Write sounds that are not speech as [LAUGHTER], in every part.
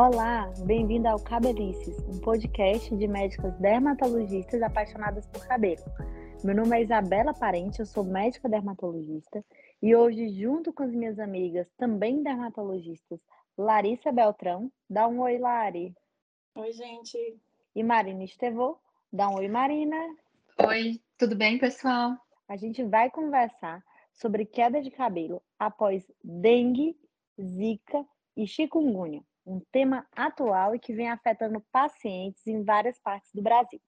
Olá, bem-vindo ao Cabelices, um podcast de médicas dermatologistas apaixonadas por cabelo. Meu nome é Isabela Parente, eu sou médica dermatologista e hoje, junto com as minhas amigas, também dermatologistas, Larissa Beltrão, dá um oi, Lari. Oi, gente. E Marina Estevô, dá um oi, Marina. Oi, tudo bem, pessoal? A gente vai conversar sobre queda de cabelo após dengue, zika e chikungunya um tema atual e que vem afetando pacientes em várias partes do Brasil.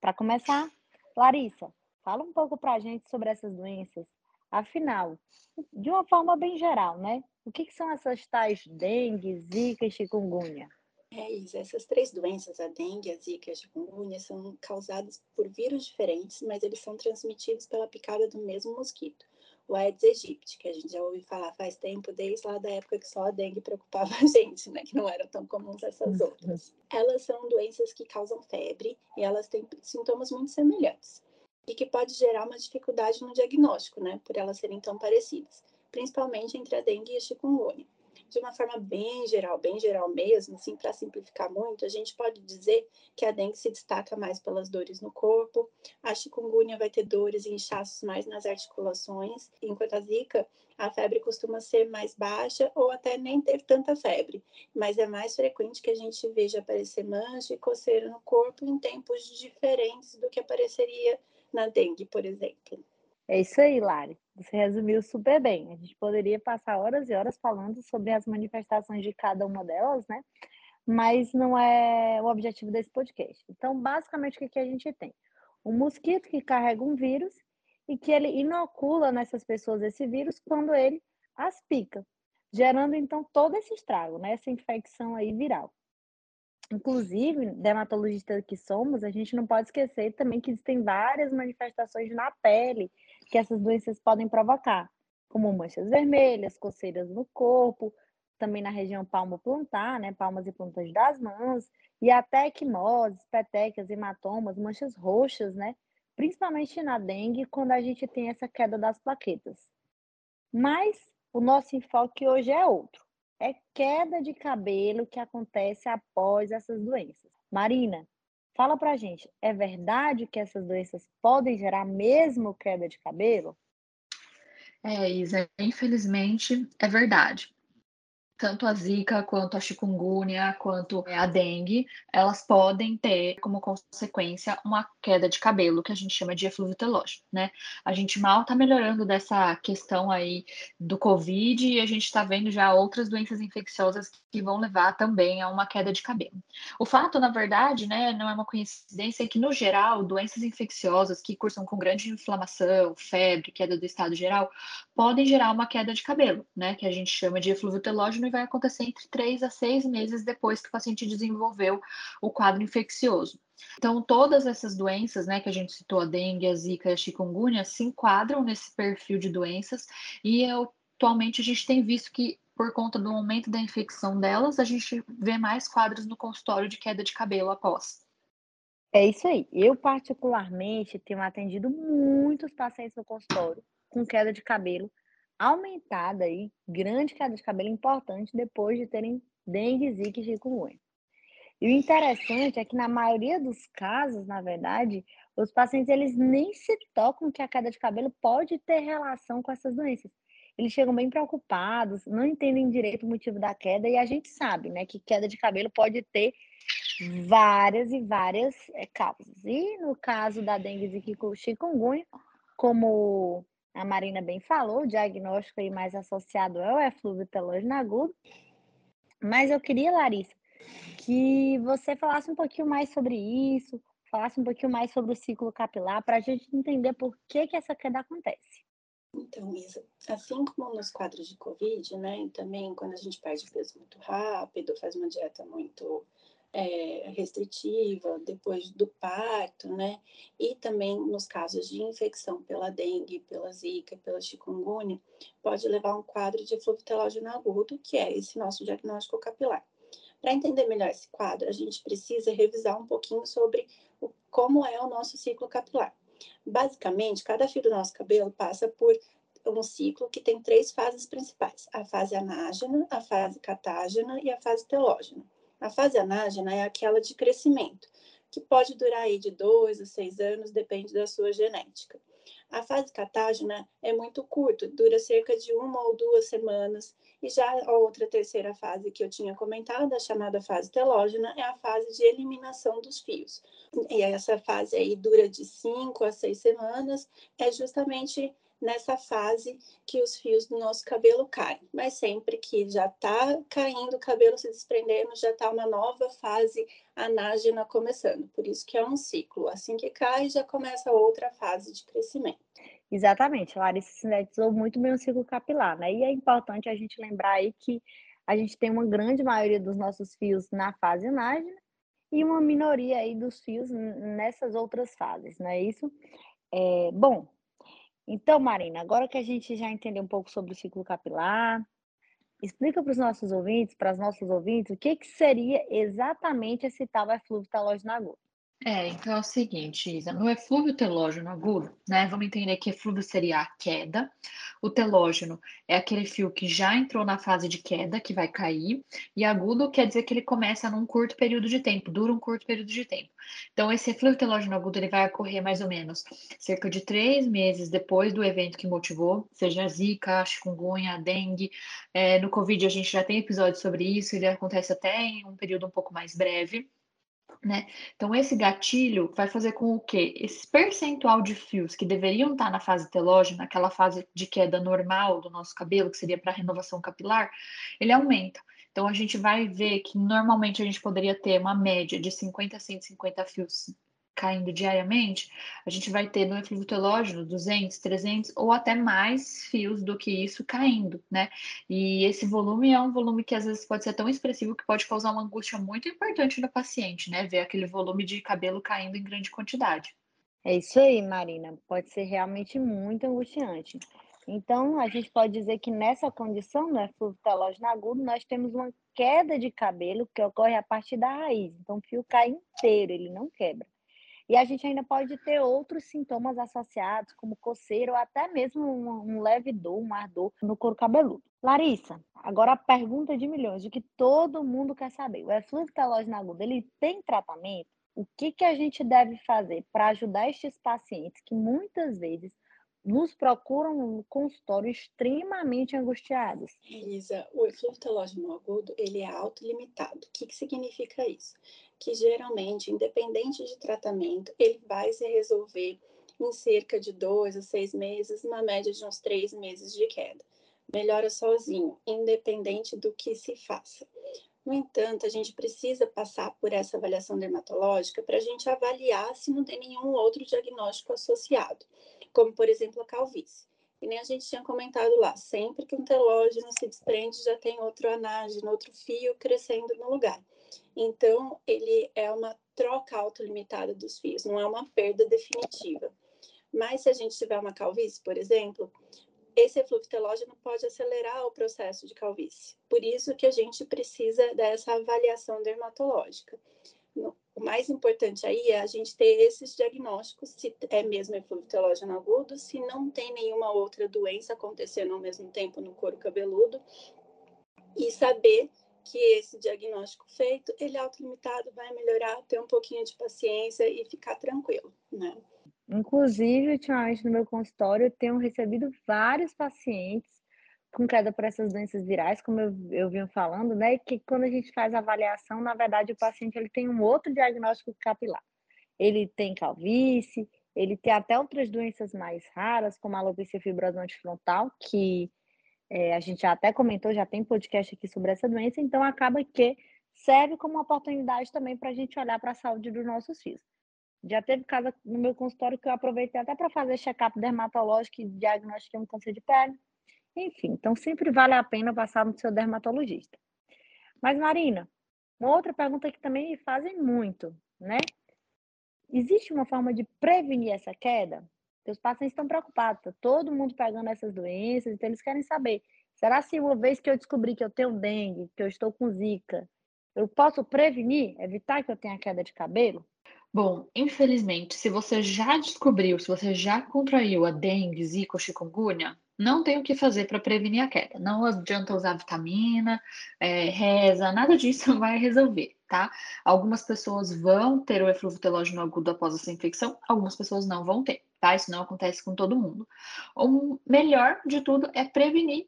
Para começar, Larissa, fala um pouco para a gente sobre essas doenças. Afinal, de uma forma bem geral, né? O que, que são essas tais dengue, zika e chikungunya? É isso, essas três doenças, a dengue, a zika e a chikungunya, são causadas por vírus diferentes, mas eles são transmitidos pela picada do mesmo mosquito o Aedes aegypti, que a gente já ouviu falar faz tempo, desde lá da época que só a dengue preocupava a [LAUGHS] gente, né? Que não eram tão comuns essas uhum. outras. Elas são doenças que causam febre e elas têm sintomas muito semelhantes e que pode gerar uma dificuldade no diagnóstico, né? Por elas serem tão parecidas, principalmente entre a dengue e a chikungunya de uma forma bem geral, bem geral mesmo, assim, para simplificar muito, a gente pode dizer que a dengue se destaca mais pelas dores no corpo, a chikungunya vai ter dores e inchaços mais nas articulações, enquanto a zika, a febre costuma ser mais baixa ou até nem ter tanta febre, mas é mais frequente que a gente veja aparecer mancha e coceira no corpo em tempos diferentes do que apareceria na dengue, por exemplo. É isso aí, Lari. Você resumiu super bem. A gente poderia passar horas e horas falando sobre as manifestações de cada uma delas, né? Mas não é o objetivo desse podcast. Então, basicamente, o que a gente tem? Um mosquito que carrega um vírus e que ele inocula nessas pessoas esse vírus quando ele as pica, gerando então todo esse estrago, né? Essa infecção aí viral. Inclusive, dermatologistas que somos, a gente não pode esquecer também que existem várias manifestações na pele que essas doenças podem provocar, como manchas vermelhas, coceiras no corpo, também na região palmo-plantar, né, palmas e plantas das mãos, e até equimoses, petecas, hematomas, manchas roxas, né, principalmente na dengue, quando a gente tem essa queda das plaquetas. Mas o nosso enfoque hoje é outro é queda de cabelo que acontece após essas doenças. Marina, fala pra gente, é verdade que essas doenças podem gerar mesmo queda de cabelo? É, Isa, infelizmente é verdade tanto a zika quanto a chikungunya, quanto a dengue, elas podem ter como consequência uma queda de cabelo, que a gente chama de eflúvio telógeno, né? A gente mal está melhorando dessa questão aí do Covid e a gente está vendo já outras doenças infecciosas que vão levar também a uma queda de cabelo. O fato, na verdade, né, não é uma coincidência é que, no geral, doenças infecciosas que cursam com grande inflamação, febre, queda do estado geral, podem gerar uma queda de cabelo, né, que a gente chama de eflúvio telógeno vai acontecer entre três a seis meses depois que o paciente desenvolveu o quadro infeccioso. Então, todas essas doenças, né, que a gente citou, a dengue, a zika e a chikungunya, se enquadram nesse perfil de doenças e atualmente a gente tem visto que por conta do aumento da infecção delas, a gente vê mais quadros no consultório de queda de cabelo após. É isso aí. Eu, particularmente, tenho atendido muitos pacientes no consultório com queda de cabelo aumentada aí, grande queda de cabelo importante depois de terem dengue, zika e chikungunya. E o interessante é que na maioria dos casos, na verdade, os pacientes eles nem se tocam que a queda de cabelo pode ter relação com essas doenças. Eles chegam bem preocupados, não entendem direito o motivo da queda e a gente sabe, né, que queda de cabelo pode ter várias e várias é, causas. E no caso da dengue, zika e chikungunya, como a Marina bem falou, o diagnóstico aí mais associado é o eflúvio telógeno agudo. Mas eu queria, Larissa, que você falasse um pouquinho mais sobre isso, falasse um pouquinho mais sobre o ciclo capilar, para a gente entender por que, que essa queda acontece. Então, Isa, assim como nos quadros de Covid, né, também quando a gente perde peso muito rápido, faz uma dieta muito é, restritiva depois do parto, né? E também nos casos de infecção pela dengue, pela zika, pela chikungunya, pode levar a um quadro de eflúvio telógeno agudo, que é esse nosso diagnóstico capilar. Para entender melhor esse quadro, a gente precisa revisar um pouquinho sobre o, como é o nosso ciclo capilar. Basicamente, cada fio do nosso cabelo passa por um ciclo que tem três fases principais: a fase anágena, a fase catágena e a fase telógena. A fase anágena é aquela de crescimento, que pode durar aí de dois a seis anos, depende da sua genética. A fase catágena é muito curta, dura cerca de uma ou duas semanas, e já a outra terceira fase que eu tinha comentado, a chamada fase telógena, é a fase de eliminação dos fios. E essa fase aí dura de cinco a seis semanas, é justamente nessa fase que os fios do nosso cabelo caem. Mas sempre que já está caindo, o cabelo se desprendendo, já está uma nova fase anágena começando. Por isso que é um ciclo. Assim que cai, já começa outra fase de crescimento. Exatamente, Larissa sintetizou muito bem o ciclo capilar, né? E é importante a gente lembrar aí que a gente tem uma grande maioria dos nossos fios na fase anágena e uma minoria aí dos fios nessas outras fases, não é isso? É, bom, então, Marina, agora que a gente já entendeu um pouco sobre o ciclo capilar, explica para os nossos ouvintes, para as nossas ouvintes, o que, que seria exatamente esse tal eflúvio talógeno agudo. É, então é o seguinte, Isa, no eflúvio telógeno agudo, né, vamos entender que eflúvio seria a queda, o telógeno é aquele fio que já entrou na fase de queda, que vai cair, e agudo quer dizer que ele começa num curto período de tempo, dura um curto período de tempo. Então, esse eflúvio telógeno agudo, ele vai ocorrer mais ou menos cerca de três meses depois do evento que motivou, seja zika, chikungunya, dengue, é, no covid a gente já tem episódio sobre isso, ele acontece até em um período um pouco mais breve, né? Então, esse gatilho vai fazer com que esse percentual de fios que deveriam estar na fase telógena, aquela fase de queda normal do nosso cabelo, que seria para renovação capilar, ele aumenta. Então, a gente vai ver que normalmente a gente poderia ter uma média de 50 a 150 fios caindo diariamente, a gente vai ter no eflúvio telógeno 200, 300 ou até mais fios do que isso caindo, né? E esse volume é um volume que às vezes pode ser tão expressivo que pode causar uma angústia muito importante no paciente, né? Ver aquele volume de cabelo caindo em grande quantidade. É isso aí, Marina. Pode ser realmente muito angustiante. Então, a gente pode dizer que nessa condição, no telógeno agudo, nós temos uma queda de cabelo que ocorre a partir da raiz. Então, o fio cai inteiro, ele não quebra. E a gente ainda pode ter outros sintomas associados, como coceira ou até mesmo um, um leve dor, um ardor no couro cabeludo. Larissa, agora a pergunta de milhões, de que todo mundo quer saber. O eflúvio telógeno agudo, ele tem tratamento? O que, que a gente deve fazer para ajudar estes pacientes que muitas vezes nos procuram no consultório extremamente angustiados. Elisa, o eflúvio telógeno agudo, ele é autolimitado. O que, que significa isso? Que geralmente, independente de tratamento, ele vai se resolver em cerca de dois a seis meses, uma média de uns três meses de queda. Melhora sozinho, independente do que se faça. No entanto, a gente precisa passar por essa avaliação dermatológica para a gente avaliar se não tem nenhum outro diagnóstico associado como por exemplo a calvície. E nem a gente tinha comentado lá, sempre que um telógeno se desprende, já tem outro anágeno, outro fio crescendo no lugar. Então, ele é uma troca autolimitada dos fios, não é uma perda definitiva. Mas se a gente tiver uma calvície, por exemplo, esse eflúvio telógeno pode acelerar o processo de calvície. Por isso que a gente precisa dessa avaliação dermatológica o mais importante aí é a gente ter esses diagnósticos, se é mesmo eflúvio telógeno agudo, se não tem nenhuma outra doença acontecendo ao mesmo tempo no couro cabeludo, e saber que esse diagnóstico feito, ele é autolimitado, vai melhorar, ter um pouquinho de paciência e ficar tranquilo, né? Inclusive, ultimamente no meu consultório, eu tenho recebido vários pacientes com queda por essas doenças virais, como eu, eu vinha falando, né? Que quando a gente faz a avaliação, na verdade, o paciente ele tem um outro diagnóstico capilar. Ele tem calvície, ele tem até outras doenças mais raras, como a alopecia fibrosante frontal, que é, a gente já até comentou, já tem podcast aqui sobre essa doença, então acaba que serve como uma oportunidade também para a gente olhar para a saúde dos nossos filhos. Já teve caso no meu consultório que eu aproveitei até para fazer check-up dermatológico e diagnostiquei um câncer de pele. Enfim, então sempre vale a pena passar no seu dermatologista. Mas, Marina, uma outra pergunta que também me fazem muito, né? Existe uma forma de prevenir essa queda? Os pacientes estão preocupados, tá todo mundo pegando essas doenças, então eles querem saber: será se uma vez que eu descobrir que eu tenho dengue, que eu estou com zika, eu posso prevenir, evitar que eu tenha queda de cabelo? Bom, infelizmente, se você já descobriu, se você já contraiu a dengue, zika ou chikungunya, não tem o que fazer para prevenir a queda. Não adianta usar vitamina, é, reza, nada disso [LAUGHS] vai resolver. Tá? Algumas pessoas vão ter o eflúvio telógeno agudo após essa infecção, algumas pessoas não vão ter, tá? Isso não acontece com todo mundo. O melhor de tudo é prevenir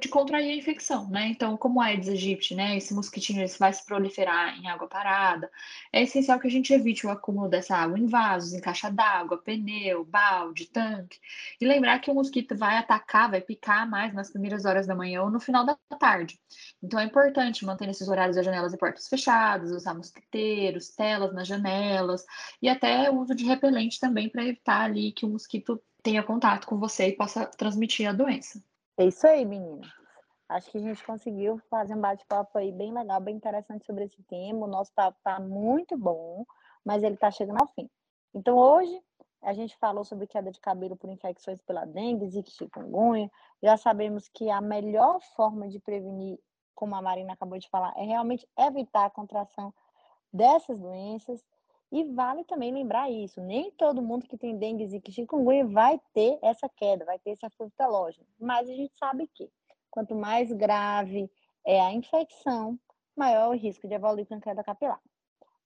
de contrair a infecção, né? Então, como a Aedes aegypti, né? Esse mosquitinho esse vai se proliferar em água parada. É essencial que a gente evite o acúmulo dessa água em vasos, em caixa d'água, pneu, balde, tanque. E lembrar que o mosquito vai atacar, vai picar mais nas primeiras horas da manhã ou no final da tarde. Então, é importante manter nesses horários as janelas e portas fechadas, usar mosquiteiros, telas nas janelas e até o uso de repelente também para evitar ali que o mosquito tenha contato com você e possa transmitir a doença. É isso aí, meninas. Acho que a gente conseguiu fazer um bate-papo aí bem legal, bem interessante sobre esse tema. O nosso papo tá muito bom, mas ele tá chegando ao fim. Então, hoje, a gente falou sobre queda de cabelo por infecções pela dengue, zika e chikungunya. Já sabemos que a melhor forma de prevenir, como a Marina acabou de falar, é realmente evitar a contração dessas doenças. E vale também lembrar isso, nem todo mundo que tem dengue, e chikungunya vai ter essa queda, vai ter esse afluto telógeno. Mas a gente sabe que quanto mais grave é a infecção, maior o risco de evoluir com queda capilar.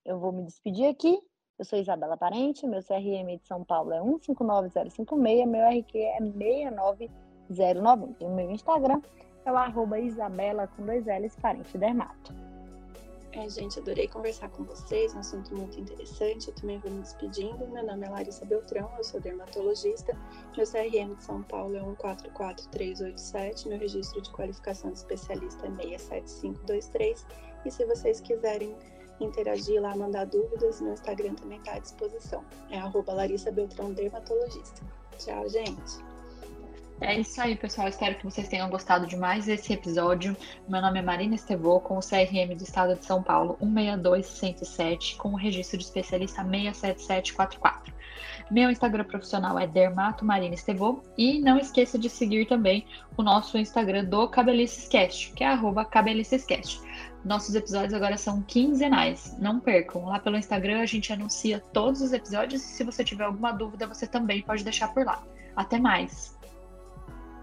Eu vou me despedir aqui. Eu sou Isabela Parente, meu CRM de São Paulo é 159056, meu RQ é 69090. E o meu Instagram é o arroba Isabela com dois L's, parente dermato. É, gente, adorei conversar com vocês, um assunto muito interessante. Eu também vou me despedindo. Meu nome é Larissa Beltrão, eu sou dermatologista. Meu CRM de São Paulo é 144387. Meu registro de qualificação de especialista é 67523. E se vocês quiserem interagir lá, mandar dúvidas, meu Instagram também está à disposição. É arroba Larissa Beltrão Dermatologista. Tchau, gente! É isso aí, pessoal. Espero que vocês tenham gostado de mais esse episódio. Meu nome é Marina Estevô, com o CRM do Estado de São Paulo 162107, com o registro de especialista 67744. Meu Instagram profissional é Dermato Marina Estevô. E não esqueça de seguir também o nosso Instagram do Cabelicescast, que é Cabelicescast. Nossos episódios agora são quinzenais. Não percam. Lá pelo Instagram a gente anuncia todos os episódios e se você tiver alguma dúvida, você também pode deixar por lá. Até mais!